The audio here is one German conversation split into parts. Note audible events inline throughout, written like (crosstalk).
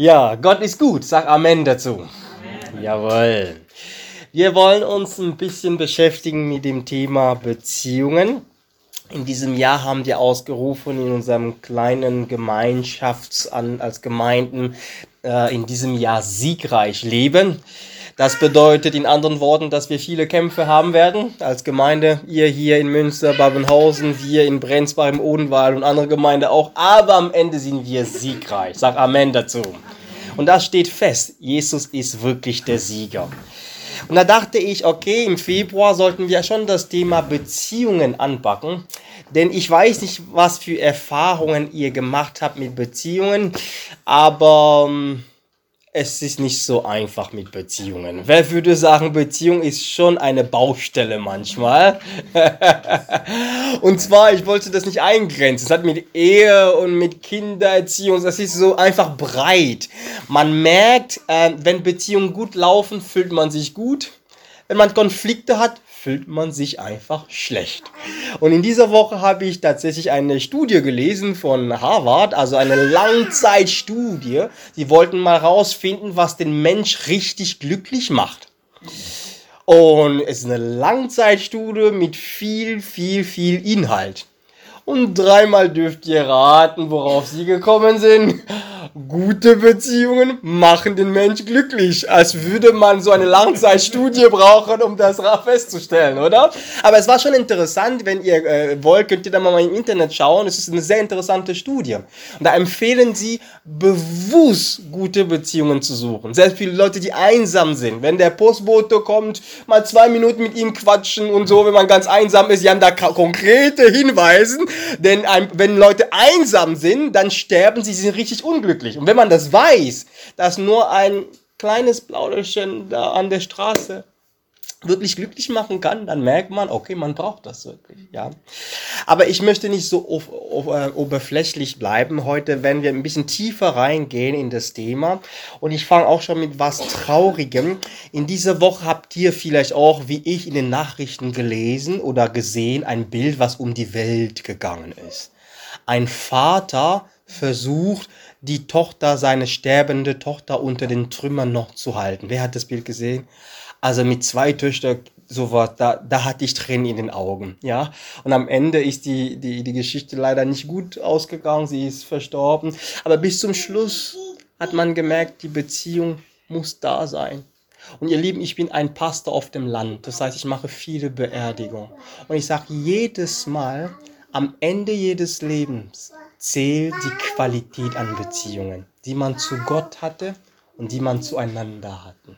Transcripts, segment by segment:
Ja, Gott ist gut. Sag Amen dazu. Amen. Jawohl. Wir wollen uns ein bisschen beschäftigen mit dem Thema Beziehungen. In diesem Jahr haben wir ausgerufen in unserem kleinen Gemeinschafts als Gemeinden äh, in diesem Jahr siegreich leben. Das bedeutet in anderen Worten, dass wir viele Kämpfe haben werden als Gemeinde. Ihr hier in Münster, Babenhausen, wir in Brenzbach im Odenwald und andere Gemeinde auch. Aber am Ende sind wir siegreich. Sag Amen dazu. Und das steht fest. Jesus ist wirklich der Sieger. Und da dachte ich, okay, im Februar sollten wir schon das Thema Beziehungen anpacken. Denn ich weiß nicht, was für Erfahrungen ihr gemacht habt mit Beziehungen, aber ähm, es ist nicht so einfach mit Beziehungen. Wer würde sagen, Beziehung ist schon eine Baustelle manchmal? (laughs) und zwar, ich wollte das nicht eingrenzen. Es hat mit Ehe und mit Kindererziehung, das ist so einfach breit. Man merkt, äh, wenn Beziehungen gut laufen, fühlt man sich gut. Wenn man Konflikte hat, fühlt man sich einfach schlecht. Und in dieser Woche habe ich tatsächlich eine Studie gelesen von Harvard, also eine Langzeitstudie. Sie wollten mal rausfinden, was den Mensch richtig glücklich macht. Und es ist eine Langzeitstudie mit viel, viel, viel Inhalt. Und dreimal dürft ihr raten, worauf sie gekommen sind gute Beziehungen machen den Mensch glücklich. Als würde man so eine Langzeitstudie brauchen, um das festzustellen, oder? Aber es war schon interessant, wenn ihr äh, wollt, könnt ihr da mal im Internet schauen. Es ist eine sehr interessante Studie. Und da empfehlen sie, bewusst gute Beziehungen zu suchen. Selbst viele Leute, die einsam sind. Wenn der Postbote kommt, mal zwei Minuten mit ihm quatschen und so, wenn man ganz einsam ist, sie haben da konkrete Hinweise. Denn ein, wenn Leute einsam sind, dann sterben sie, sie sind richtig unglücklich glücklich. Und wenn man das weiß, dass nur ein kleines Plauderchen da an der Straße wirklich glücklich machen kann, dann merkt man, okay, man braucht das wirklich, ja. Aber ich möchte nicht so auf, auf, äh, oberflächlich bleiben heute, wenn wir ein bisschen tiefer reingehen in das Thema. Und ich fange auch schon mit was Traurigem. In dieser Woche habt ihr vielleicht auch, wie ich in den Nachrichten gelesen oder gesehen, ein Bild, was um die Welt gegangen ist. Ein Vater versucht, die Tochter, seine sterbende Tochter unter den Trümmern noch zu halten. Wer hat das Bild gesehen? Also mit zwei Töchtern, sowas, da, da hatte ich Tränen in den Augen, ja. Und am Ende ist die, die, die Geschichte leider nicht gut ausgegangen, sie ist verstorben. Aber bis zum Schluss hat man gemerkt, die Beziehung muss da sein. Und ihr Lieben, ich bin ein Pastor auf dem Land. Das heißt, ich mache viele Beerdigungen. Und ich sage jedes Mal, am Ende jedes Lebens zählt die Qualität an Beziehungen, die man zu Gott hatte und die man zueinander hatte.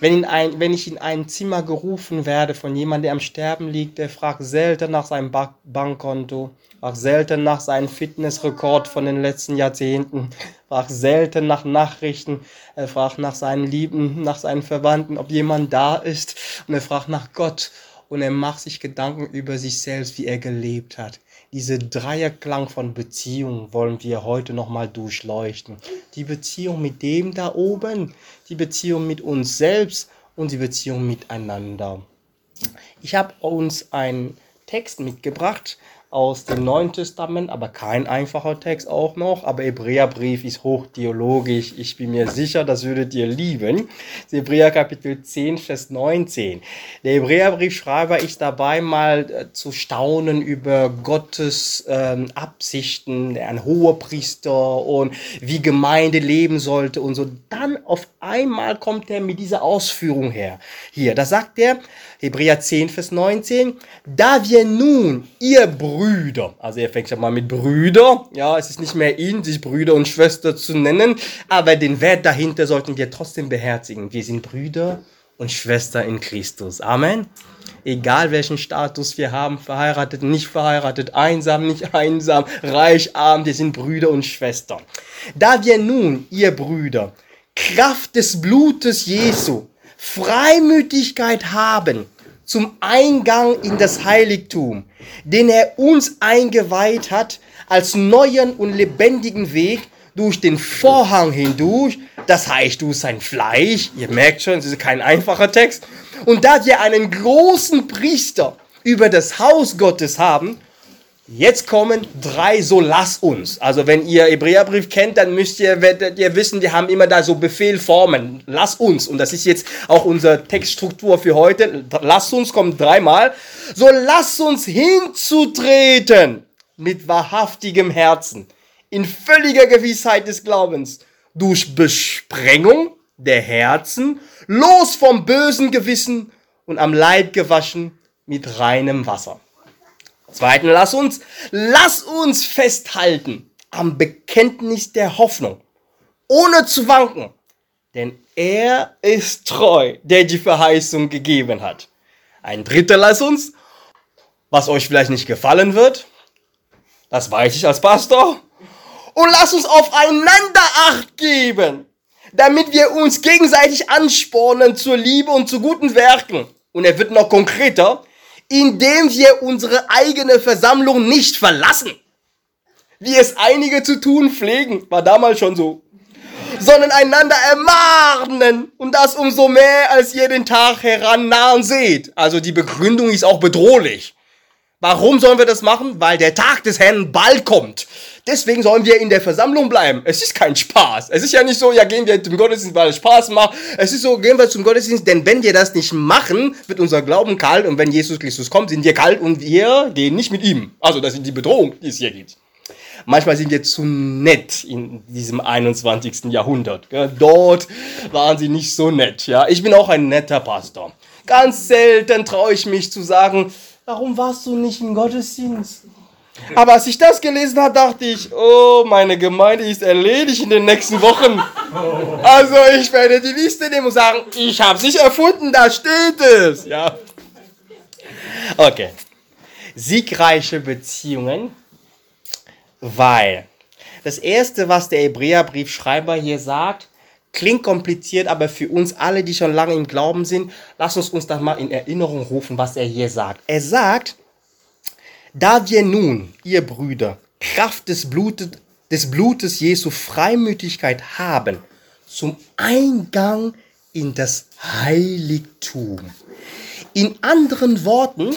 Wenn, ein, wenn, ich in ein Zimmer gerufen werde von jemandem, der am Sterben liegt, der fragt selten nach seinem ba Bankkonto, fragt selten nach seinem Fitnessrekord von den letzten Jahrzehnten, fragt selten nach Nachrichten, er fragt nach seinen Lieben, nach seinen Verwandten, ob jemand da ist und er fragt nach Gott und er macht sich Gedanken über sich selbst, wie er gelebt hat. Diese Dreierklang von Beziehung wollen wir heute nochmal durchleuchten. Die Beziehung mit dem da oben, die Beziehung mit uns selbst und die Beziehung miteinander. Ich habe uns einen Text mitgebracht aus dem Neuen Testament, aber kein einfacher Text auch noch. Aber Hebräerbrief ist hochtheologisch. Ich bin mir sicher, das würdet ihr lieben. Hebräer Kapitel 10, Vers 19. Der Hebräerbriefschreiber ist dabei mal äh, zu staunen über Gottes ähm, Absichten, ein hoher Priester und wie Gemeinde leben sollte und so. Dann auf einmal kommt er mit dieser Ausführung her. Hier, da sagt er, Hebräer 10, Vers 19, da wir nun, ihr Brüder, also er fängt schon mal mit Brüder, ja, es ist nicht mehr in, sich Brüder und Schwester zu nennen, aber den Wert dahinter sollten wir trotzdem beherzigen. Wir sind Brüder und Schwester in Christus. Amen. Egal welchen Status wir haben, verheiratet, nicht verheiratet, einsam, nicht einsam, reich, arm, wir sind Brüder und Schwestern. Da wir nun, ihr Brüder, Kraft des Blutes Jesu, Freimütigkeit haben zum Eingang in das Heiligtum, den er uns eingeweiht hat als neuen und lebendigen Weg durch den Vorhang hindurch, das heißt durch sein Fleisch, ihr merkt schon, es ist kein einfacher Text, und da wir einen großen Priester über das Haus Gottes haben, Jetzt kommen drei so lass uns. Also wenn ihr Hebräerbrief kennt, dann müsst ihr, werdet ihr wissen, wir haben immer da so Befehlformen. Lass uns. Und das ist jetzt auch unsere Textstruktur für heute. Lass uns kommt dreimal. So lass uns hinzutreten mit wahrhaftigem Herzen, in völliger Gewissheit des Glaubens, durch Besprengung der Herzen, los vom bösen Gewissen und am Leib gewaschen mit reinem Wasser. Zweitens, lass uns, lass uns festhalten am Bekenntnis der Hoffnung, ohne zu wanken, denn er ist treu, der die Verheißung gegeben hat. Ein dritter, lass uns, was euch vielleicht nicht gefallen wird, das weiß ich als Pastor, und lass uns aufeinander Acht geben, damit wir uns gegenseitig anspornen zur Liebe und zu guten Werken. Und er wird noch konkreter, indem wir unsere eigene Versammlung nicht verlassen, wie es einige zu tun pflegen, war damals schon so, sondern einander ermahnen und das umso mehr, als ihr den Tag herannahen seht. Also die Begründung ist auch bedrohlich. Warum sollen wir das machen? Weil der Tag des Herrn bald kommt. Deswegen sollen wir in der Versammlung bleiben. Es ist kein Spaß. Es ist ja nicht so, ja, gehen wir zum Gottesdienst, weil es Spaß macht. Es ist so, gehen wir zum Gottesdienst, denn wenn wir das nicht machen, wird unser Glauben kalt und wenn Jesus Christus kommt, sind wir kalt und wir gehen nicht mit ihm. Also, das ist die Bedrohung, die es hier gibt. Manchmal sind wir zu nett in diesem 21. Jahrhundert. Dort waren sie nicht so nett. Ja, ich bin auch ein netter Pastor. Ganz selten traue ich mich zu sagen, warum warst du nicht im Gottesdienst? Aber als ich das gelesen habe, dachte ich, oh, meine Gemeinde ist erledigt in den nächsten Wochen. Also ich werde die Liste nehmen und sagen, ich habe es nicht erfunden, da steht es. Ja. Okay. Siegreiche Beziehungen, weil das Erste, was der Hebräerbriefschreiber hier sagt, klingt kompliziert, aber für uns alle, die schon lange im Glauben sind, lass uns uns das mal in Erinnerung rufen, was er hier sagt. Er sagt, da wir nun, ihr Brüder, Kraft des Blutes, des Blutes Jesu Freimütigkeit haben, zum Eingang in das Heiligtum. In anderen Worten,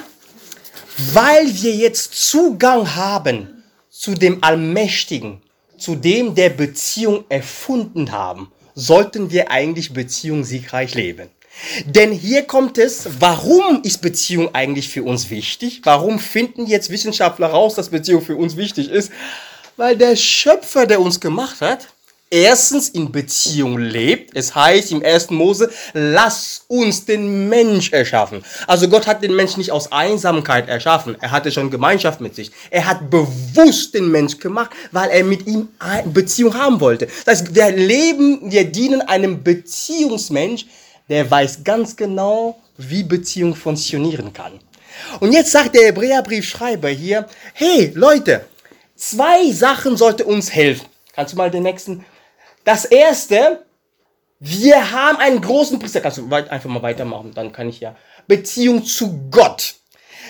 weil wir jetzt Zugang haben zu dem Allmächtigen, zu dem der Beziehung erfunden haben, sollten wir eigentlich Beziehung siegreich leben. Denn hier kommt es, warum ist Beziehung eigentlich für uns wichtig? Warum finden jetzt Wissenschaftler raus, dass Beziehung für uns wichtig ist? Weil der Schöpfer, der uns gemacht hat, erstens in Beziehung lebt. Es heißt im 1. Mose, lass uns den Mensch erschaffen. Also Gott hat den Mensch nicht aus Einsamkeit erschaffen. Er hatte schon Gemeinschaft mit sich. Er hat bewusst den Mensch gemacht, weil er mit ihm Beziehung haben wollte. Das heißt, wir leben, wir dienen einem Beziehungsmensch, der weiß ganz genau, wie Beziehung funktionieren kann. Und jetzt sagt der Hebräerbriefschreiber hier, hey Leute, zwei Sachen sollte uns helfen. Kannst du mal den nächsten? Das erste, wir haben einen großen Priester. Kannst du einfach mal weitermachen, dann kann ich ja. Beziehung zu Gott.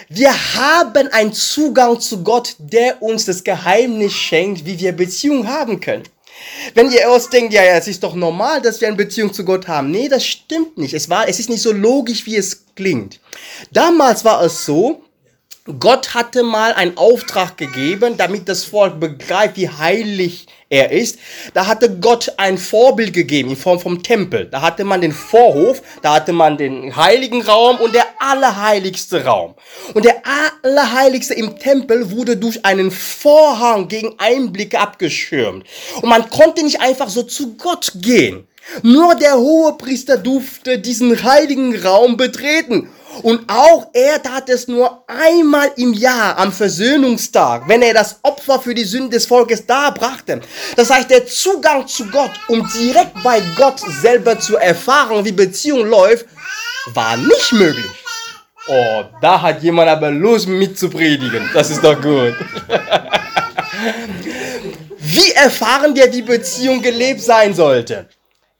Wir haben einen Zugang zu Gott, der uns das Geheimnis schenkt, wie wir Beziehung haben können. Wenn ihr erst denkt, ja, ja, es ist doch normal, dass wir eine Beziehung zu Gott haben. Nee, das stimmt nicht. Es war, es ist nicht so logisch, wie es klingt. Damals war es so, Gott hatte mal einen Auftrag gegeben, damit das Volk begreift, wie heilig er ist. Da hatte Gott ein Vorbild gegeben in Form vom Tempel. Da hatte man den Vorhof, da hatte man den heiligen Raum und der allerheiligste Raum. Und der allerheiligste im Tempel wurde durch einen Vorhang gegen Einblicke abgeschirmt. Und man konnte nicht einfach so zu Gott gehen. Nur der Hohepriester durfte diesen heiligen Raum betreten. Und auch er tat es nur einmal im Jahr am Versöhnungstag, wenn er das Opfer für die Sünde des Volkes darbrachte. Das heißt, der Zugang zu Gott, um direkt bei Gott selber zu erfahren, wie Beziehung läuft, war nicht möglich. Oh, da hat jemand aber Lust mitzupredigen. Das ist doch gut. (laughs) Wie erfahren wir, wie Beziehung gelebt sein sollte?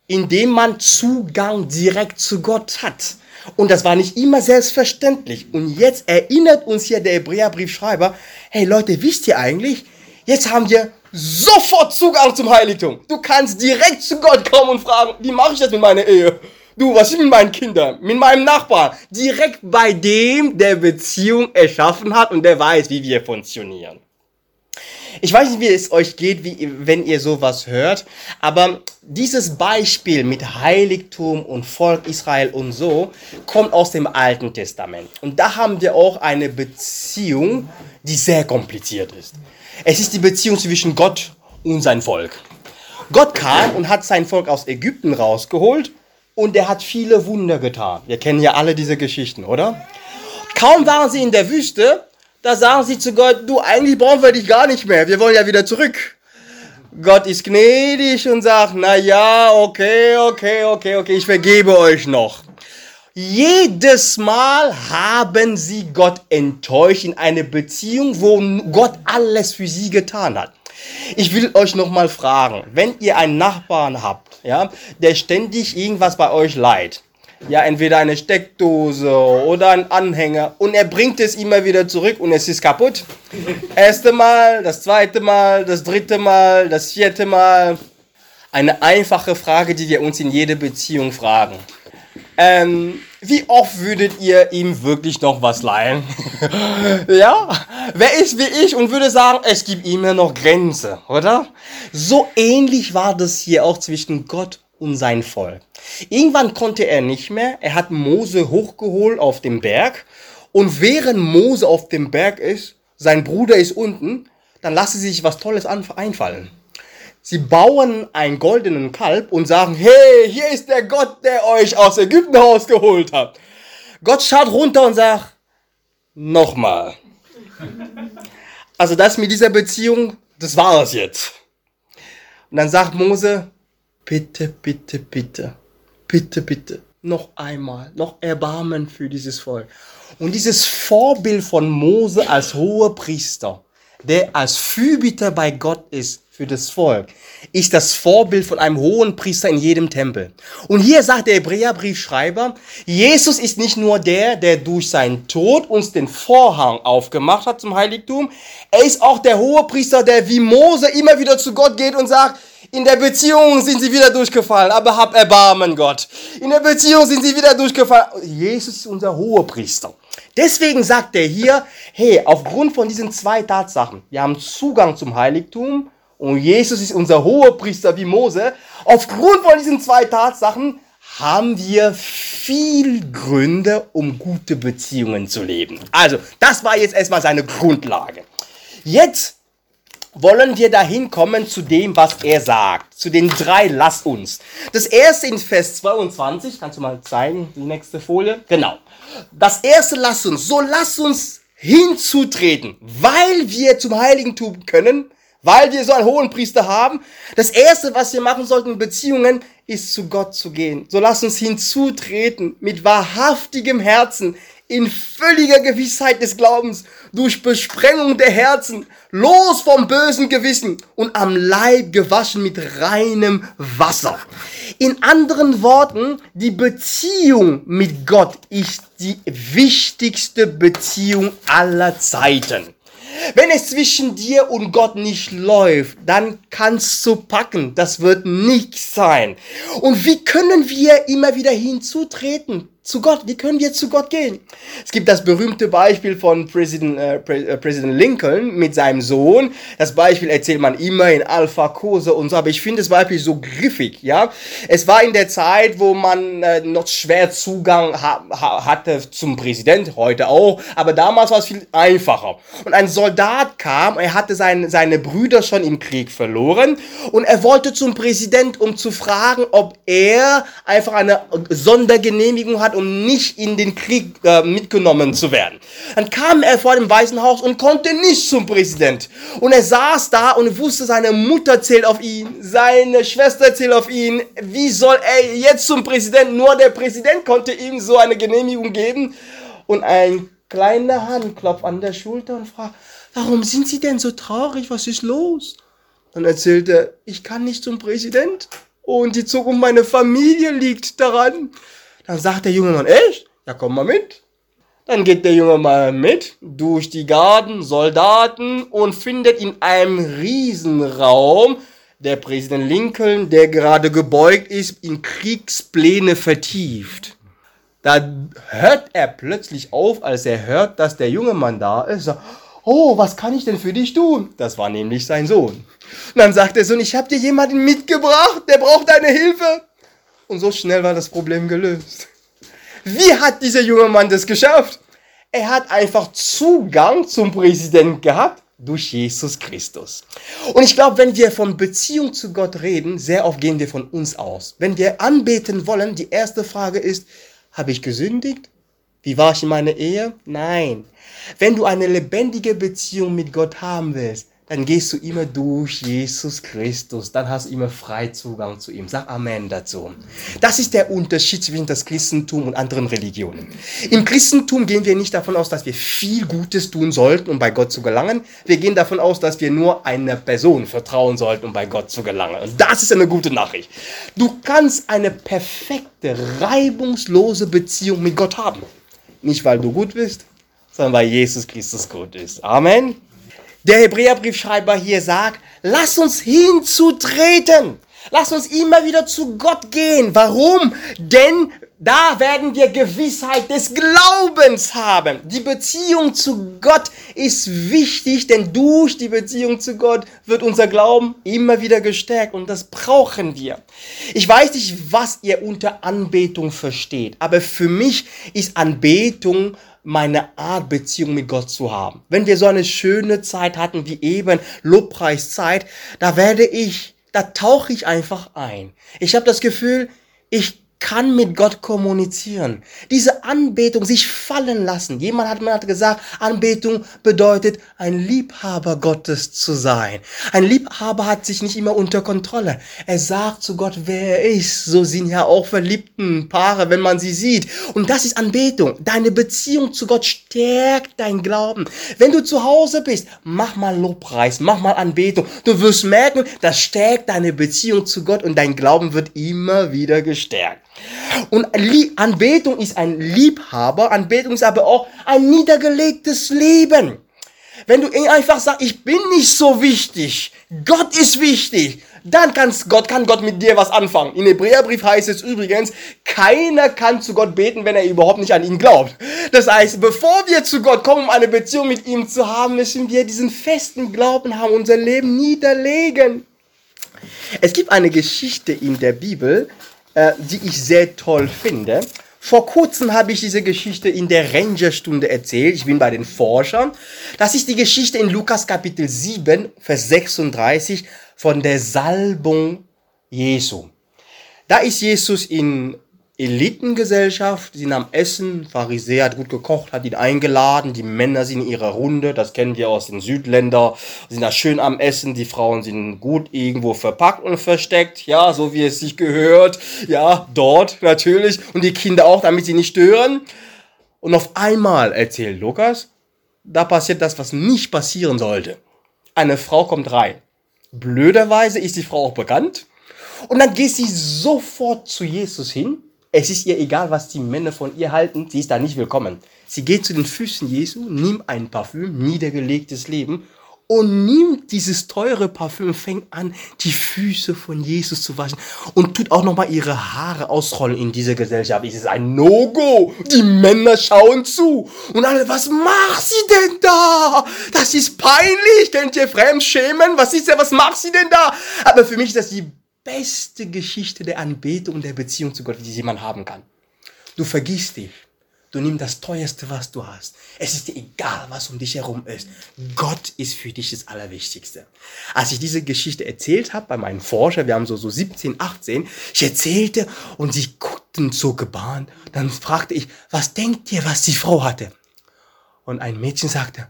Indem man Zugang direkt zu Gott hat. Und das war nicht immer selbstverständlich. Und jetzt erinnert uns hier der Hebräerbriefschreiber, hey Leute, wisst ihr eigentlich, jetzt haben wir sofort Zugang zum Heiligtum. Du kannst direkt zu Gott kommen und fragen, wie mache ich das mit meiner Ehe? Du, was ist mit meinen Kindern? Mit meinem Nachbarn? Direkt bei dem, der Beziehung erschaffen hat und der weiß, wie wir funktionieren. Ich weiß nicht, wie es euch geht, wie, wenn ihr sowas hört, aber dieses Beispiel mit Heiligtum und Volk Israel und so kommt aus dem Alten Testament. Und da haben wir auch eine Beziehung, die sehr kompliziert ist. Es ist die Beziehung zwischen Gott und sein Volk. Gott kam und hat sein Volk aus Ägypten rausgeholt und er hat viele Wunder getan. Wir kennen ja alle diese Geschichten, oder? Kaum waren sie in der Wüste, da sagen sie zu Gott, du, eigentlich brauchen wir dich gar nicht mehr, wir wollen ja wieder zurück. Gott ist gnädig und sagt, na ja, okay, okay, okay, okay, ich vergebe euch noch. Jedes Mal haben sie Gott enttäuscht in eine Beziehung, wo Gott alles für sie getan hat. Ich will euch noch mal fragen, wenn ihr einen Nachbarn habt, ja, der ständig irgendwas bei euch leiht, ja, entweder eine Steckdose oder ein Anhänger und er bringt es immer wieder zurück und es ist kaputt. Erste Mal, das zweite Mal, das dritte Mal, das vierte Mal. Eine einfache Frage, die wir uns in jeder Beziehung fragen. Ähm, wie oft würdet ihr ihm wirklich noch was leihen? (laughs) ja? Wer ist wie ich und würde sagen, es gibt immer noch Grenze, oder? So ähnlich war das hier auch zwischen Gott und sein Volk. Irgendwann konnte er nicht mehr. Er hat Mose hochgeholt auf dem Berg. Und während Mose auf dem Berg ist, sein Bruder ist unten, dann lasse sich was Tolles einfallen. Sie bauen einen goldenen Kalb und sagen, hey, hier ist der Gott, der euch aus Ägypten rausgeholt hat. Gott schaut runter und sagt, nochmal. Also das mit dieser Beziehung, das war es jetzt. Und dann sagt Mose, bitte, bitte, bitte, bitte, bitte, noch einmal, noch Erbarmen für dieses Volk. Und dieses Vorbild von Mose als hoher Priester, der als Fürbitter bei Gott ist für das Volk, ist das Vorbild von einem hohen Priester in jedem Tempel. Und hier sagt der Hebräerbriefschreiber, Jesus ist nicht nur der, der durch seinen Tod uns den Vorhang aufgemacht hat zum Heiligtum, er ist auch der hohe Priester, der wie Mose immer wieder zu Gott geht und sagt, in der Beziehung sind sie wieder durchgefallen, aber hab Erbarmen, Gott. In der Beziehung sind sie wieder durchgefallen. Jesus ist unser Hohepriester. Deswegen sagt er hier, hey, aufgrund von diesen zwei Tatsachen, wir haben Zugang zum Heiligtum und Jesus ist unser Hohepriester wie Mose. Aufgrund von diesen zwei Tatsachen haben wir viel Gründe, um gute Beziehungen zu leben. Also, das war jetzt erstmal seine Grundlage. Jetzt wollen wir dahin kommen zu dem, was er sagt. Zu den drei Lass uns. Das erste in Vers 22, kannst du mal zeigen, die nächste Folie? Genau. Das erste Lass uns. So lass uns hinzutreten, weil wir zum Heiligentum können, weil wir so einen hohen Priester haben. Das erste, was wir machen sollten in Beziehungen, ist zu Gott zu gehen. So lass uns hinzutreten mit wahrhaftigem Herzen, in völliger Gewissheit des Glaubens, durch Besprengung der Herzen, los vom bösen Gewissen und am Leib gewaschen mit reinem Wasser. In anderen Worten, die Beziehung mit Gott ist die wichtigste Beziehung aller Zeiten. Wenn es zwischen dir und Gott nicht läuft, dann kannst du packen. Das wird nichts sein. Und wie können wir immer wieder hinzutreten? Zu Gott. Wie können wir zu Gott gehen? Es gibt das berühmte Beispiel von Präsident, äh, äh, Präsident Lincoln mit seinem Sohn. Das Beispiel erzählt man immer in Alpha Kurse und so, aber ich finde das Beispiel so griffig, ja. Es war in der Zeit, wo man äh, noch schwer Zugang ha ha hatte zum Präsident, heute auch, aber damals war es viel einfacher. Und ein Soldat kam, er hatte sein, seine Brüder schon im Krieg verloren und er wollte zum Präsident, um zu fragen, ob er einfach eine Sondergenehmigung hat, um nicht in den Krieg äh, mitgenommen zu werden. Dann kam er vor dem Weißen Haus und konnte nicht zum Präsident. Und er saß da und wusste, seine Mutter zählt auf ihn, seine Schwester zählt auf ihn. Wie soll er jetzt zum Präsident? Nur der Präsident konnte ihm so eine Genehmigung geben. Und ein kleiner Handklopf an der Schulter und fragt, warum sind Sie denn so traurig? Was ist los? Dann erzählt er, ich kann nicht zum Präsident. Und die Zukunft meiner Familie liegt daran. Dann sagt der junge Mann, echt? Ja, komm mal mit. Dann geht der junge Mann mit durch die Garten, Soldaten und findet in einem Riesenraum der Präsident Lincoln, der gerade gebeugt ist, in Kriegspläne vertieft. Da hört er plötzlich auf, als er hört, dass der junge Mann da ist. Oh, was kann ich denn für dich tun? Das war nämlich sein Sohn. Und dann sagt der Sohn, ich habe dir jemanden mitgebracht, der braucht deine Hilfe. Und so schnell war das Problem gelöst. Wie hat dieser junge Mann das geschafft? Er hat einfach Zugang zum Präsidenten gehabt durch Jesus Christus. Und ich glaube, wenn wir von Beziehung zu Gott reden, sehr oft gehen wir von uns aus. Wenn wir anbeten wollen, die erste Frage ist, habe ich gesündigt? Wie war ich in meiner Ehe? Nein. Wenn du eine lebendige Beziehung mit Gott haben willst, dann gehst du immer durch Jesus Christus. Dann hast du immer frei Zugang zu ihm. Sag Amen dazu. Das ist der Unterschied zwischen das Christentum und anderen Religionen. Im Christentum gehen wir nicht davon aus, dass wir viel Gutes tun sollten, um bei Gott zu gelangen. Wir gehen davon aus, dass wir nur einer Person vertrauen sollten, um bei Gott zu gelangen. Und das ist eine gute Nachricht. Du kannst eine perfekte, reibungslose Beziehung mit Gott haben. Nicht, weil du gut bist, sondern weil Jesus Christus gut ist. Amen. Der Hebräerbriefschreiber hier sagt, lass uns hinzutreten. Lass uns immer wieder zu Gott gehen. Warum? Denn da werden wir Gewissheit des Glaubens haben. Die Beziehung zu Gott ist wichtig, denn durch die Beziehung zu Gott wird unser Glauben immer wieder gestärkt und das brauchen wir. Ich weiß nicht, was ihr unter Anbetung versteht, aber für mich ist Anbetung meine Art Beziehung mit Gott zu haben. Wenn wir so eine schöne Zeit hatten wie eben Lobpreiszeit, da werde ich, da tauche ich einfach ein. Ich habe das Gefühl, ich kann mit Gott kommunizieren. Diese Anbetung, sich fallen lassen. Jemand hat mir gesagt, Anbetung bedeutet, ein Liebhaber Gottes zu sein. Ein Liebhaber hat sich nicht immer unter Kontrolle. Er sagt zu Gott, wer er ist. So sind ja auch verliebten Paare, wenn man sie sieht. Und das ist Anbetung. Deine Beziehung zu Gott stärkt dein Glauben. Wenn du zu Hause bist, mach mal Lobpreis, mach mal Anbetung. Du wirst merken, das stärkt deine Beziehung zu Gott und dein Glauben wird immer wieder gestärkt. Und Anbetung ist ein Liebhaber, Anbetung ist aber auch ein niedergelegtes Leben. Wenn du einfach sagst, ich bin nicht so wichtig, Gott ist wichtig, dann kannst Gott, kann Gott mit dir was anfangen. In Hebräerbrief heißt es übrigens, keiner kann zu Gott beten, wenn er überhaupt nicht an ihn glaubt. Das heißt, bevor wir zu Gott kommen, um eine Beziehung mit ihm zu haben, müssen wir diesen festen Glauben haben, unser Leben niederlegen. Es gibt eine Geschichte in der Bibel, äh, die ich sehr toll finde. Vor kurzem habe ich diese Geschichte in der Rangerstunde erzählt. Ich bin bei den Forschern. Das ist die Geschichte in Lukas Kapitel 7, Vers 36 von der Salbung Jesu. Da ist Jesus in Elitengesellschaft, sind am Essen, Pharisäer hat gut gekocht, hat ihn eingeladen, die Männer sind in ihrer Runde, das kennen wir aus den Südländern, sind da schön am Essen, die Frauen sind gut irgendwo verpackt und versteckt, ja, so wie es sich gehört, ja, dort natürlich. Und die Kinder auch, damit sie nicht stören. Und auf einmal erzählt Lukas, da passiert das, was nicht passieren sollte. Eine Frau kommt rein. Blöderweise ist die Frau auch bekannt. Und dann geht sie sofort zu Jesus hin es ist ihr egal, was die Männer von ihr halten, sie ist da nicht willkommen. Sie geht zu den Füßen Jesu, nimmt ein Parfüm, niedergelegtes Leben und nimmt dieses teure Parfüm fängt an, die Füße von Jesus zu waschen und tut auch nochmal ihre Haare ausrollen in dieser Gesellschaft. Es ist ein No-Go. Die Männer schauen zu und alle, was macht sie denn da? Das ist peinlich. Könnt ihr fremdschämen? Was ist ja, was macht sie denn da? Aber für mich ist das die beste Geschichte der Anbetung und der Beziehung zu Gott, die jemand haben kann. Du vergisst dich. Du nimmst das Teuerste, was du hast. Es ist dir egal, was um dich herum ist. Gott ist für dich das Allerwichtigste. Als ich diese Geschichte erzählt habe bei meinen Forscher, wir haben so, so 17, 18, ich erzählte und sie guckten so gebahnt. Dann fragte ich, was denkt ihr, was die Frau hatte? Und ein Mädchen sagte,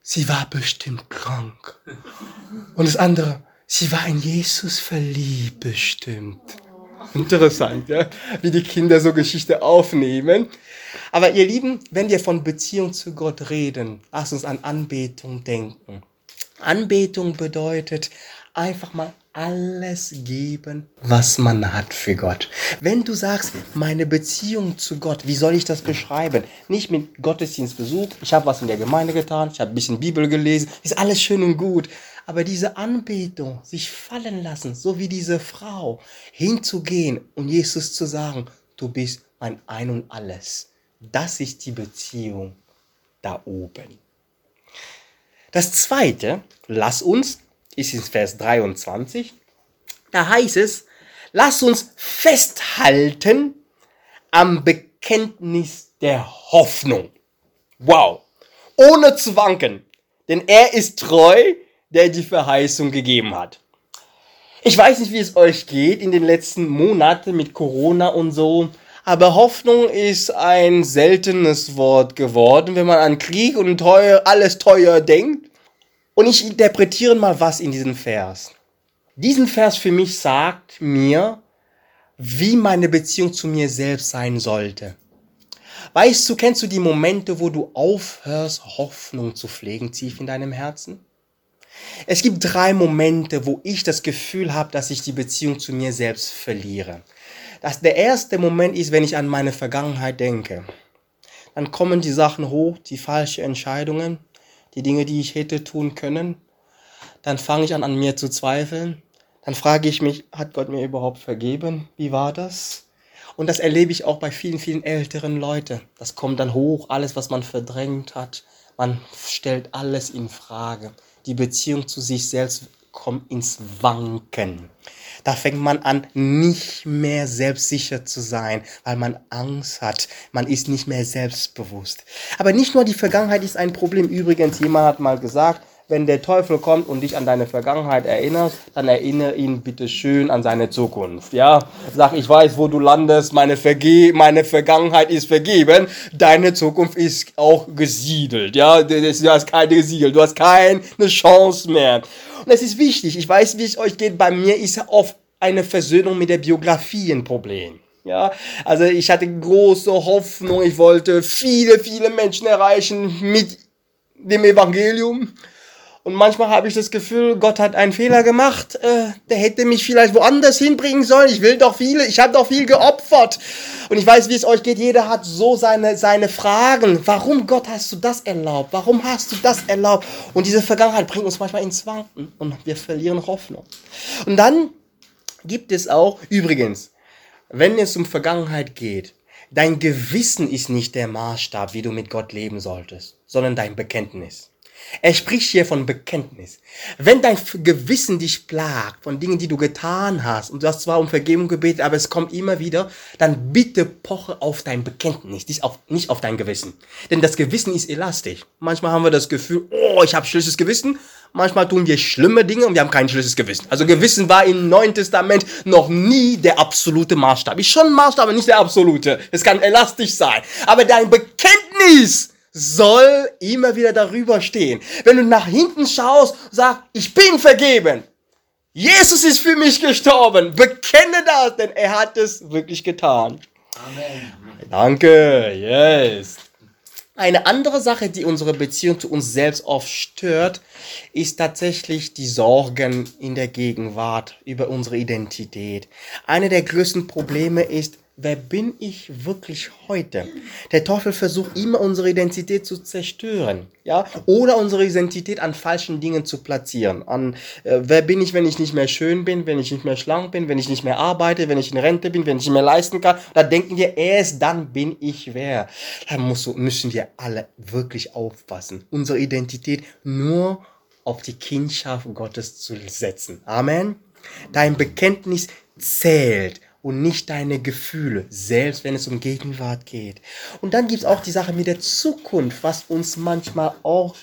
sie war bestimmt krank. Und das andere, Sie war in Jesus verliebt bestimmt. Interessant, ja? wie die Kinder so Geschichte aufnehmen. Aber ihr Lieben, wenn wir von Beziehung zu Gott reden, lasst uns an Anbetung denken. Anbetung bedeutet einfach mal alles geben, was man hat für Gott. Wenn du sagst, meine Beziehung zu Gott, wie soll ich das beschreiben? Nicht mit Gottesdienstbesuch, ich habe was in der Gemeinde getan, ich habe ein bisschen Bibel gelesen, ist alles schön und gut. Aber diese Anbetung, sich fallen lassen, so wie diese Frau, hinzugehen und Jesus zu sagen, du bist mein Ein und alles. Das ist die Beziehung da oben. Das zweite, lass uns, ist in Vers 23, da heißt es, lass uns festhalten am Bekenntnis der Hoffnung. Wow. Ohne zu wanken. Denn er ist treu, der die Verheißung gegeben hat. Ich weiß nicht, wie es euch geht in den letzten Monaten mit Corona und so, aber Hoffnung ist ein seltenes Wort geworden, wenn man an Krieg und teuer, alles teuer denkt. Und ich interpretiere mal was in diesem Vers. Diesen Vers für mich sagt mir, wie meine Beziehung zu mir selbst sein sollte. Weißt du, kennst du die Momente, wo du aufhörst, Hoffnung zu pflegen, tief in deinem Herzen? Es gibt drei Momente, wo ich das Gefühl habe, dass ich die Beziehung zu mir selbst verliere. Das, der erste Moment ist, wenn ich an meine Vergangenheit denke. Dann kommen die Sachen hoch, die falschen Entscheidungen, die Dinge, die ich hätte tun können. Dann fange ich an, an mir zu zweifeln. Dann frage ich mich, hat Gott mir überhaupt vergeben? Wie war das? Und das erlebe ich auch bei vielen, vielen älteren Leuten. Das kommt dann hoch, alles, was man verdrängt hat. Man stellt alles in Frage. Die Beziehung zu sich selbst kommt ins Wanken. Da fängt man an, nicht mehr selbstsicher zu sein, weil man Angst hat. Man ist nicht mehr selbstbewusst. Aber nicht nur die Vergangenheit ist ein Problem. Übrigens, jemand hat mal gesagt, wenn der Teufel kommt und dich an deine Vergangenheit erinnert, dann erinnere ihn bitte schön an seine Zukunft. Ja, sag, ich weiß, wo du landest, meine, Verge meine Vergangenheit ist vergeben, deine Zukunft ist auch gesiedelt. Ja, du hast keine gesiedelt, du hast keine Chance mehr. Und es ist wichtig, ich weiß, wie es euch geht, bei mir ist oft eine Versöhnung mit der Biografie ein Problem. Ja, also ich hatte große Hoffnung, ich wollte viele, viele Menschen erreichen mit dem Evangelium. Und manchmal habe ich das Gefühl, Gott hat einen Fehler gemacht. Äh, der hätte mich vielleicht woanders hinbringen sollen. Ich will doch viele, ich habe doch viel geopfert. Und ich weiß, wie es euch geht. Jeder hat so seine, seine Fragen. Warum, Gott, hast du das erlaubt? Warum hast du das erlaubt? Und diese Vergangenheit bringt uns manchmal ins Wanken und wir verlieren Hoffnung. Und dann gibt es auch, übrigens, wenn es um Vergangenheit geht, dein Gewissen ist nicht der Maßstab, wie du mit Gott leben solltest, sondern dein Bekenntnis. Er spricht hier von Bekenntnis. Wenn dein Gewissen dich plagt von Dingen, die du getan hast, und du hast zwar um Vergebung gebetet, aber es kommt immer wieder, dann bitte poche auf dein Bekenntnis, nicht auf, nicht auf dein Gewissen. Denn das Gewissen ist elastisch. Manchmal haben wir das Gefühl, oh, ich habe schlechtes Gewissen. Manchmal tun wir schlimme Dinge und wir haben kein schlechtes Gewissen. Also Gewissen war im Neuen Testament noch nie der absolute Maßstab. Ist schon ein Maßstab, aber nicht der absolute. Es kann elastisch sein. Aber dein Bekenntnis soll immer wieder darüber stehen. Wenn du nach hinten schaust, sag, ich bin vergeben. Jesus ist für mich gestorben. Bekenne das, denn er hat es wirklich getan. Amen. Danke, yes. Eine andere Sache, die unsere Beziehung zu uns selbst oft stört, ist tatsächlich die Sorgen in der Gegenwart über unsere Identität. Eine der größten Probleme ist, wer bin ich wirklich heute? Der Teufel versucht immer unsere Identität zu zerstören, ja, oder unsere Identität an falschen Dingen zu platzieren. An äh, wer bin ich, wenn ich nicht mehr schön bin, wenn ich nicht mehr schlank bin, wenn ich nicht mehr arbeite, wenn ich in Rente bin, wenn ich nicht mehr leisten kann. Da denken wir, erst dann bin ich wer. Da muss, müssen wir alle wirklich aufpassen, unsere Identität nur auf die Kindschaft Gottes zu setzen. Amen. Dein Bekenntnis zählt und nicht deine Gefühle, selbst wenn es um Gegenwart geht. Und dann gibt es auch die Sache mit der Zukunft, was uns manchmal auch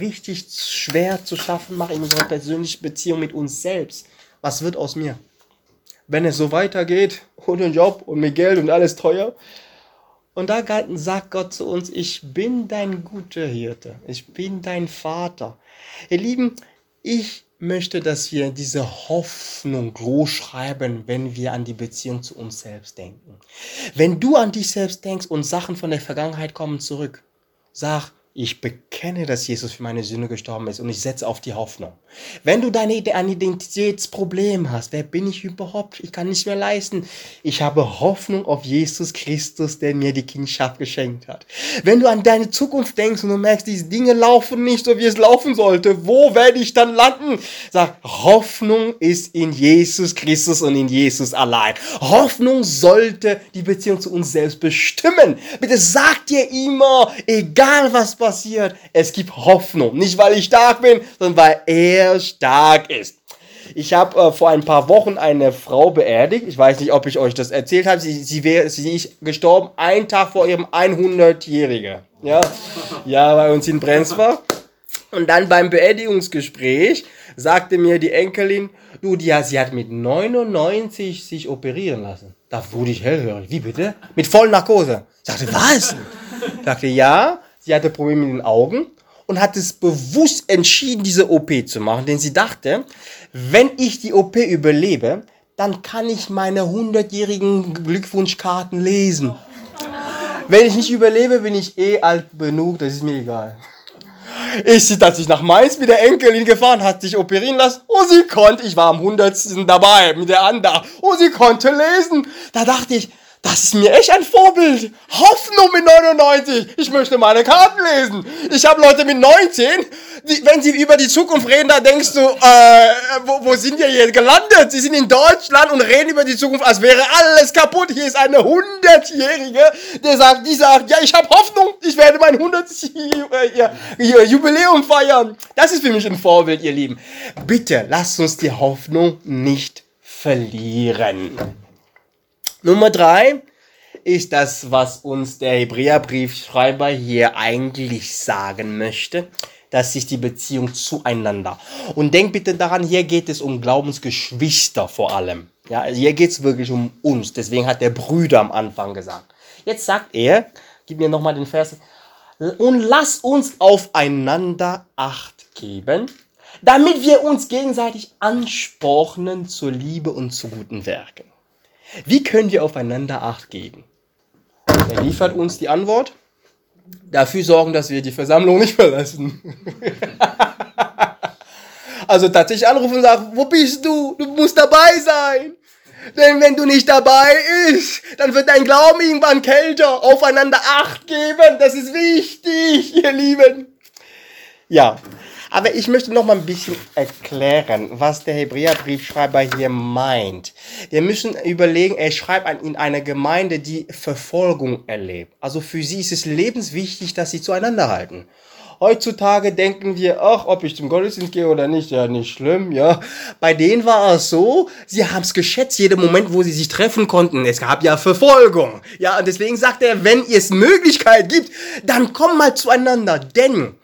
richtig schwer zu schaffen macht in unserer persönlichen Beziehung mit uns selbst. Was wird aus mir? Wenn es so weitergeht, ohne Job und mit Geld und alles teuer. Und da sagt Gott zu uns, ich bin dein guter Hirte, ich bin dein Vater. Ihr Lieben, ich möchte, dass wir diese Hoffnung groß schreiben, wenn wir an die Beziehung zu uns selbst denken. Wenn du an dich selbst denkst und Sachen von der Vergangenheit kommen zurück, sag, ich bekenne, dass Jesus für meine Sünde gestorben ist und ich setze auf die Hoffnung. Wenn du deine, ein Identitätsproblem hast, wer bin ich überhaupt? Ich kann nicht mehr leisten. Ich habe Hoffnung auf Jesus Christus, der mir die Kindschaft geschenkt hat. Wenn du an deine Zukunft denkst und du merkst, diese Dinge laufen nicht so, wie es laufen sollte, wo werde ich dann landen? Sag, Hoffnung ist in Jesus Christus und in Jesus allein. Hoffnung sollte die Beziehung zu uns selbst bestimmen. Bitte sag dir immer, egal was passiert, passiert. Es gibt Hoffnung. Nicht, weil ich stark bin, sondern weil er stark ist. Ich habe äh, vor ein paar Wochen eine Frau beerdigt. Ich weiß nicht, ob ich euch das erzählt habe. Sie, sie, wäre, sie ist gestorben, einen Tag vor ihrem 100-Jährigen. Ja, ja, bei uns in Brenzbach. Und dann beim Beerdigungsgespräch sagte mir die Enkelin, du, die, sie hat mit 99 sich operieren lassen. Da wurde ich hellhörig. Wie bitte? Mit Vollnarkose. Ich sagte, was? Ich sagte, ja, sie hatte Probleme mit den Augen und hat es bewusst entschieden, diese OP zu machen, denn sie dachte, wenn ich die OP überlebe, dann kann ich meine 100-jährigen Glückwunschkarten lesen. Wenn ich nicht überlebe, bin ich eh alt genug, das ist mir egal. Ich, dass ich nach Mainz mit der Enkelin gefahren, hat sich operieren lassen. Oh, sie konnte, ich war am 100. dabei mit der Anda. Oh, sie konnte lesen. Da dachte ich, das ist mir echt ein Vorbild. Hoffnung mit 99. Ich möchte meine Karten lesen. Ich habe Leute mit 19, die, wenn sie über die Zukunft reden, da denkst du, äh, wo, wo sind wir hier gelandet? Sie sind in Deutschland und reden über die Zukunft, als wäre alles kaputt. Hier ist eine 100-Jährige, der sagt, die sagt, ja, ich habe Hoffnung, ich werde mein 100. Äh, Jubiläum feiern. Das ist für mich ein Vorbild, ihr Lieben. Bitte lasst uns die Hoffnung nicht verlieren. Nummer drei ist das, was uns der Hebräerbriefschreiber hier eigentlich sagen möchte, dass sich die Beziehung zueinander. Und denkt bitte daran, hier geht es um Glaubensgeschwister vor allem. Ja, also hier geht es wirklich um uns. Deswegen hat der Brüder am Anfang gesagt. Jetzt sagt er, gib mir nochmal den Vers, und lass uns aufeinander Acht geben, damit wir uns gegenseitig anspornen zur Liebe und zu guten Werken. Wie können wir aufeinander Acht geben? Er liefert uns die Antwort. Dafür sorgen, dass wir die Versammlung nicht verlassen. (laughs) also tatsächlich anrufen und sagen, wo bist du? Du musst dabei sein. Denn wenn du nicht dabei bist, dann wird dein Glauben irgendwann kälter. Aufeinander Acht geben, das ist wichtig, ihr Lieben. Ja, aber ich möchte noch mal ein bisschen erklären, was der Hebräerbriefschreiber hier meint. Wir müssen überlegen, er schreibt in einer Gemeinde, die Verfolgung erlebt. Also für sie ist es lebenswichtig, dass sie zueinander halten. Heutzutage denken wir, ach, ob ich zum Gottesdienst gehe oder nicht, ja, nicht schlimm, ja. Bei denen war es so, sie haben es geschätzt, jeden Moment, wo sie sich treffen konnten. Es gab ja Verfolgung. Ja, und deswegen sagt er, wenn es Möglichkeit gibt, dann komm mal zueinander. Denn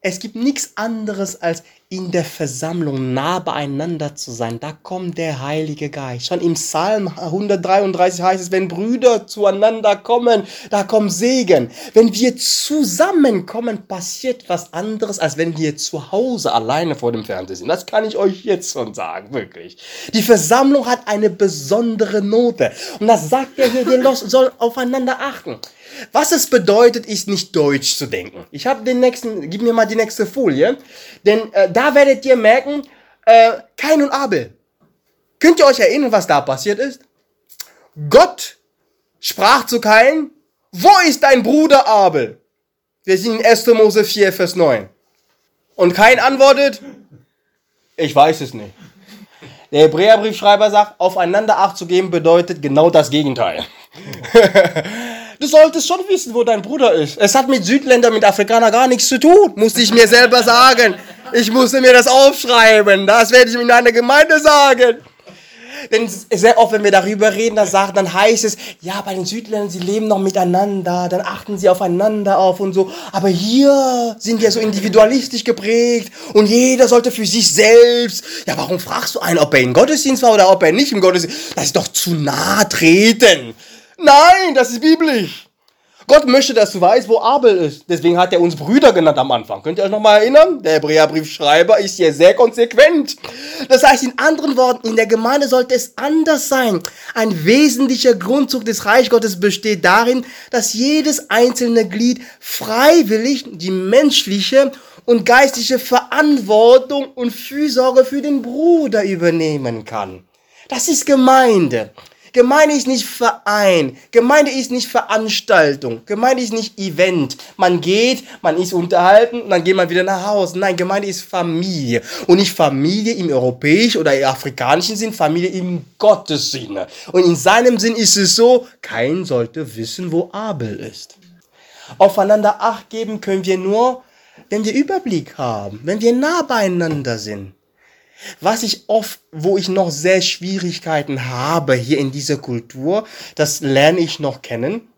es gibt nichts anderes als in der Versammlung nah beieinander zu sein. Da kommt der Heilige Geist. Schon im Psalm 133 heißt es, wenn Brüder zueinander kommen, da kommt Segen. Wenn wir zusammenkommen, passiert was anderes, als wenn wir zu Hause alleine vor dem Fernseher sind. Das kann ich euch jetzt schon sagen, wirklich. Die Versammlung hat eine besondere Note. Und das sagt er hier, wir sollen aufeinander achten. Was es bedeutet, ist nicht deutsch zu denken. Ich habe den nächsten, gib mir mal die nächste Folie, denn äh, da werdet ihr merken, äh, Kain und Abel. Könnt ihr euch erinnern, was da passiert ist? Gott sprach zu Kain, wo ist dein Bruder Abel? Wir sind in 1. Mose 4, Vers 9. Und Kain antwortet, ich weiß es nicht. Der Hebräerbriefschreiber sagt, aufeinander Acht zu geben bedeutet genau das Gegenteil. (laughs) Du solltest schon wissen, wo dein Bruder ist. Es hat mit Südländern, mit Afrikanern gar nichts zu tun, musste ich mir selber sagen. Ich musste mir das aufschreiben. Das werde ich in einer Gemeinde sagen. Denn sehr oft, wenn wir darüber reden, dann, sagen, dann heißt es, ja, bei den Südländern, sie leben noch miteinander, dann achten sie aufeinander auf und so. Aber hier sind wir so individualistisch geprägt und jeder sollte für sich selbst. Ja, warum fragst du einen, ob er im Gottesdienst war oder ob er nicht im Gottesdienst? Das ist doch zu nah treten. Nein, das ist biblisch. Gott möchte, dass du weißt, wo Abel ist. Deswegen hat er uns Brüder genannt am Anfang. Könnt ihr euch nochmal erinnern? Der Hebräerbriefschreiber ist hier sehr konsequent. Das heißt, in anderen Worten, in der Gemeinde sollte es anders sein. Ein wesentlicher Grundzug des Reich Gottes besteht darin, dass jedes einzelne Glied freiwillig die menschliche und geistliche Verantwortung und Fürsorge für den Bruder übernehmen kann. Das ist Gemeinde. Gemeinde ist nicht Verein. Gemeinde ist nicht Veranstaltung. Gemeinde ist nicht Event. Man geht, man ist unterhalten und dann geht man wieder nach Hause. Nein, Gemeinde ist Familie. Und nicht Familie im europäischen oder afrikanischen Sinn, Familie im Gottes Sinne. Und in seinem Sinn ist es so, kein sollte wissen, wo Abel ist. Aufeinander Acht geben können wir nur, wenn wir Überblick haben, wenn wir nah beieinander sind. Was ich oft, wo ich noch sehr Schwierigkeiten habe hier in dieser Kultur, das lerne ich noch kennen,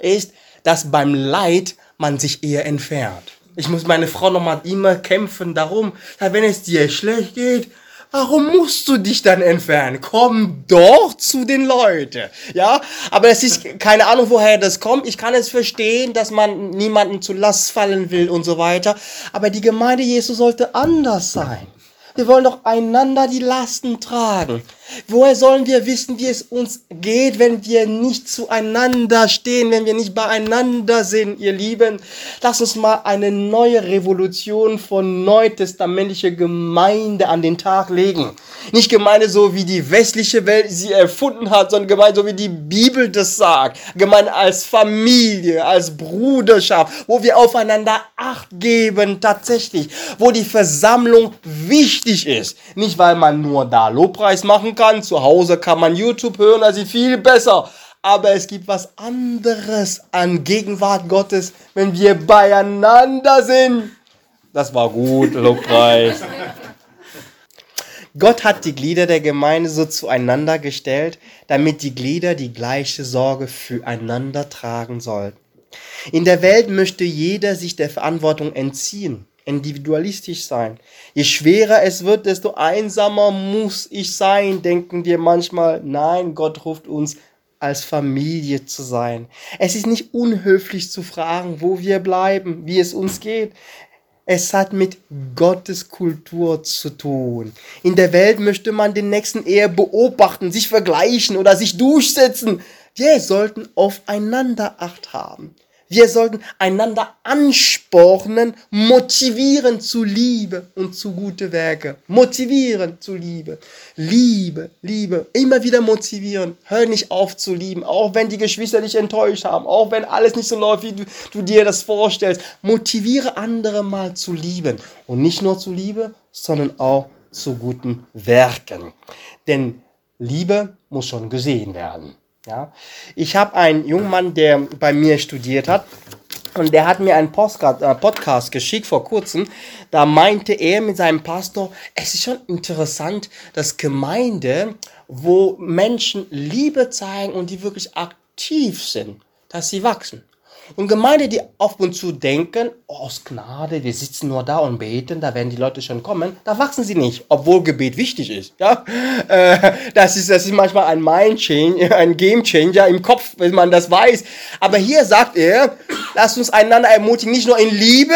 ist, dass beim Leid man sich eher entfernt. Ich muss meine Frau noch mal immer kämpfen darum, wenn es dir schlecht geht, Warum musst du dich dann entfernen? Komm doch zu den Leuten. Ja, aber es ist keine Ahnung, woher das kommt. Ich kann es verstehen, dass man niemanden zu Last fallen will und so weiter. Aber die Gemeinde Jesu sollte anders sein. Wir wollen doch einander die Lasten tragen. Woher sollen wir wissen, wie es uns geht, wenn wir nicht zueinander stehen, wenn wir nicht beieinander sind, ihr Lieben? Lass uns mal eine neue Revolution von neutestamentlicher Gemeinde an den Tag legen. Nicht Gemeinde so, wie die westliche Welt sie erfunden hat, sondern Gemeinde so, wie die Bibel das sagt. Gemeinde als Familie, als Bruderschaft, wo wir aufeinander Acht geben, tatsächlich. Wo die Versammlung wichtig ist. Nicht, weil man nur da Lobpreis machen kann. Zu Hause kann man YouTube hören, ist viel besser. Aber es gibt was anderes an Gegenwart Gottes, wenn wir beieinander sind. Das war gut, Lobpreis. Gott hat die Glieder der Gemeinde so zueinander gestellt, damit die Glieder die gleiche Sorge füreinander tragen sollten. In der Welt möchte jeder sich der Verantwortung entziehen, individualistisch sein. Je schwerer es wird, desto einsamer muss ich sein, denken wir manchmal. Nein, Gott ruft uns als Familie zu sein. Es ist nicht unhöflich zu fragen, wo wir bleiben, wie es uns geht. Es hat mit Gottes Kultur zu tun. In der Welt möchte man den Nächsten eher beobachten, sich vergleichen oder sich durchsetzen. Wir sollten aufeinander Acht haben. Wir sollten einander anspornen, motivieren zu Liebe und zu gute Werke. Motivieren zu Liebe. Liebe, Liebe. Immer wieder motivieren. Hör nicht auf zu lieben. Auch wenn die Geschwister dich enttäuscht haben. Auch wenn alles nicht so läuft, wie du, du dir das vorstellst. Motiviere andere mal zu lieben. Und nicht nur zu Liebe, sondern auch zu guten Werken. Denn Liebe muss schon gesehen werden. Ja? Ich habe einen jungen Mann, der bei mir studiert hat. Und der hat mir einen Postcard, äh, Podcast geschickt vor kurzem. Da meinte er mit seinem Pastor, es ist schon interessant, dass Gemeinde, wo Menschen Liebe zeigen und die wirklich aktiv sind, dass sie wachsen. Und Gemeinde, die auf und zu denken, oh, aus Gnade, wir sitzen nur da und beten, da werden die Leute schon kommen, da wachsen sie nicht, obwohl Gebet wichtig ist. Ja? (laughs) Äh, das, ist das ist manchmal ein Mind Change, (laughs) ein Game Changer im Kopf, wenn man das weiß. Aber hier sagt er, lasst uns einander ermutigen, nicht nur in Liebe,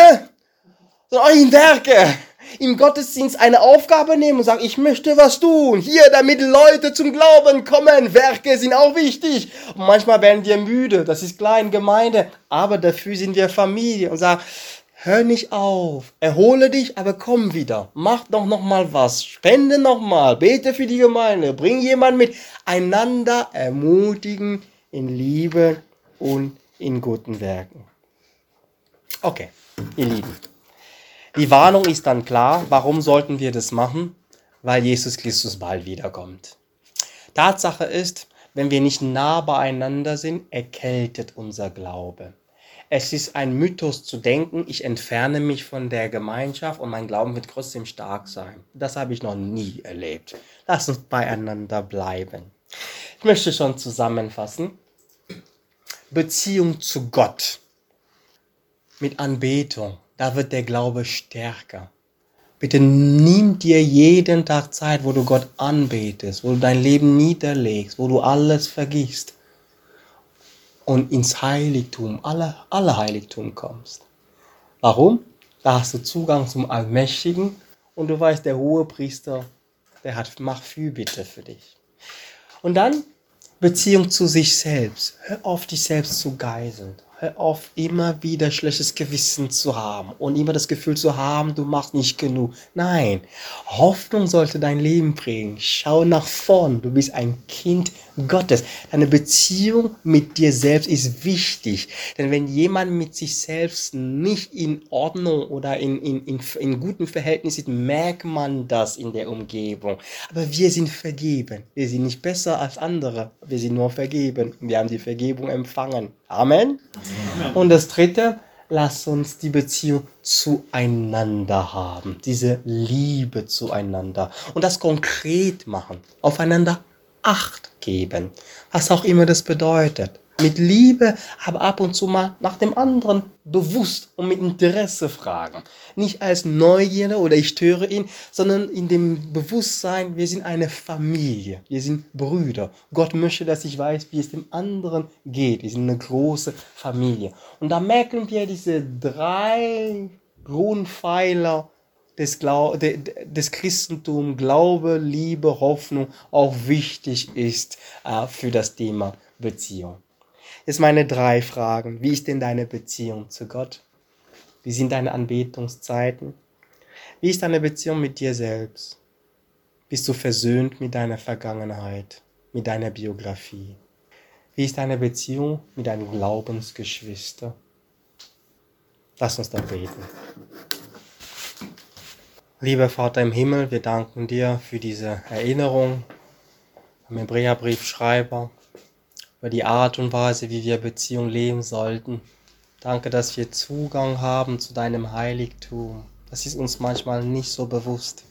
sondern auch in Werke im Gottesdienst eine Aufgabe nehmen und sagen, ich möchte was tun. Hier, damit Leute zum Glauben kommen. Werke sind auch wichtig. Und manchmal werden wir müde. Das ist klein Gemeinde. Aber dafür sind wir Familie und sagen, hör nicht auf. Erhole dich, aber komm wieder. Mach doch noch mal was. Spende noch mal. Bete für die Gemeinde. Bring jemanden mit. Einander ermutigen in Liebe und in guten Werken. Okay, ihr Lieben. Die Warnung ist dann klar. Warum sollten wir das machen? Weil Jesus Christus bald wiederkommt. Tatsache ist, wenn wir nicht nah beieinander sind, erkältet unser Glaube. Es ist ein Mythos zu denken, ich entferne mich von der Gemeinschaft und mein Glauben wird trotzdem stark sein. Das habe ich noch nie erlebt. Lass uns beieinander bleiben. Ich möchte schon zusammenfassen. Beziehung zu Gott mit Anbetung, da wird der Glaube stärker. Bitte nimm dir jeden Tag Zeit, wo du Gott anbetest, wo du dein Leben niederlegst, wo du alles vergisst. und ins Heiligtum, alle, alle Heiligtum kommst. Warum? Da hast du Zugang zum Allmächtigen und du weißt, der hohe Priester, der hat macht Fürbitte für dich. Und dann Beziehung zu sich selbst. Hör auf, dich selbst zu geiseln. Hör auf, immer wieder schlechtes Gewissen zu haben und immer das Gefühl zu haben, du machst nicht genug. Nein, Hoffnung sollte dein Leben prägen. Schau nach vorn. Du bist ein Kind Gottes. Deine Beziehung mit dir selbst ist wichtig. Denn wenn jemand mit sich selbst nicht in Ordnung oder in, in, in, in guten Verhältnissen ist, merkt man das in der Umgebung. Aber wir sind vergeben. Wir sind nicht besser als andere. Wir sind nur vergeben. Wir haben die Vergebung empfangen. Amen. Amen. Und das dritte, lass uns die Beziehung zueinander haben. Diese Liebe zueinander. Und das konkret machen. Aufeinander Acht geben. Was auch immer das bedeutet. Mit Liebe, aber ab und zu mal nach dem anderen bewusst und mit Interesse fragen. Nicht als Neugierde oder ich störe ihn, sondern in dem Bewusstsein, wir sind eine Familie, wir sind Brüder. Gott möchte, dass ich weiß, wie es dem anderen geht. Wir sind eine große Familie. Und da merken wir diese drei Grundpfeiler des, Glau des Christentums, Glaube, Liebe, Hoffnung auch wichtig ist äh, für das Thema Beziehung. Jetzt meine drei Fragen. Wie ist denn deine Beziehung zu Gott? Wie sind deine Anbetungszeiten? Wie ist deine Beziehung mit dir selbst? Bist du versöhnt mit deiner Vergangenheit, mit deiner Biografie? Wie ist deine Beziehung mit deinen Glaubensgeschwistern? Lass uns dann beten. Lieber Vater im Himmel, wir danken dir für diese Erinnerung am Hebräerbriefschreiber, über die Art und Weise, wie wir Beziehung leben sollten. Danke, dass wir Zugang haben zu deinem Heiligtum. Das ist uns manchmal nicht so bewusst.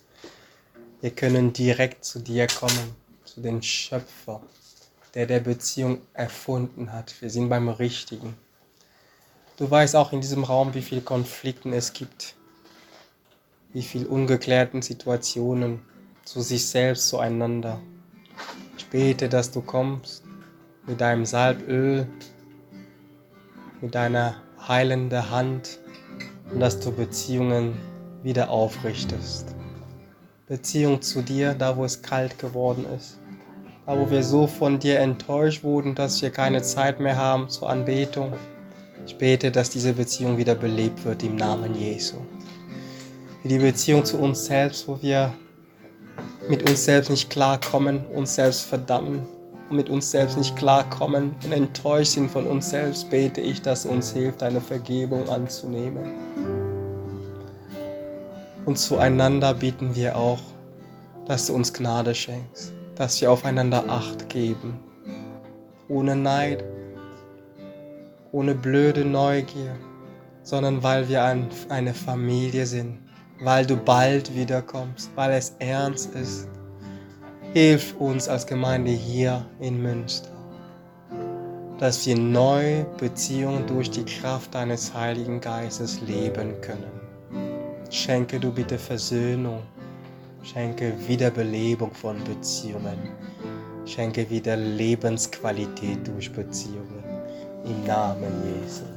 Wir können direkt zu dir kommen, zu dem Schöpfer, der der Beziehung erfunden hat. Wir sind beim Richtigen. Du weißt auch in diesem Raum, wie viele Konflikten es gibt wie viel ungeklärten Situationen zu sich selbst, zueinander. Ich bete, dass du kommst mit deinem Salböl, mit deiner heilenden Hand und dass du Beziehungen wieder aufrichtest. Beziehung zu dir, da wo es kalt geworden ist, da wo wir so von dir enttäuscht wurden, dass wir keine Zeit mehr haben zur Anbetung. Ich bete, dass diese Beziehung wieder belebt wird im Namen Jesu für die Beziehung zu uns selbst, wo wir mit uns selbst nicht klarkommen, uns selbst verdammen und mit uns selbst nicht klarkommen und enttäuscht sind von uns selbst, bete ich, dass uns hilft, deine Vergebung anzunehmen. Und zueinander bieten wir auch, dass du uns Gnade schenkst, dass wir aufeinander Acht geben, ohne Neid, ohne blöde Neugier, sondern weil wir ein, eine Familie sind weil du bald wiederkommst, weil es ernst ist. Hilf uns als Gemeinde hier in Münster, dass wir neue Beziehungen durch die Kraft deines Heiligen Geistes leben können. Schenke du bitte Versöhnung, schenke Wiederbelebung von Beziehungen, schenke wieder Lebensqualität durch Beziehungen. Im Namen Jesus.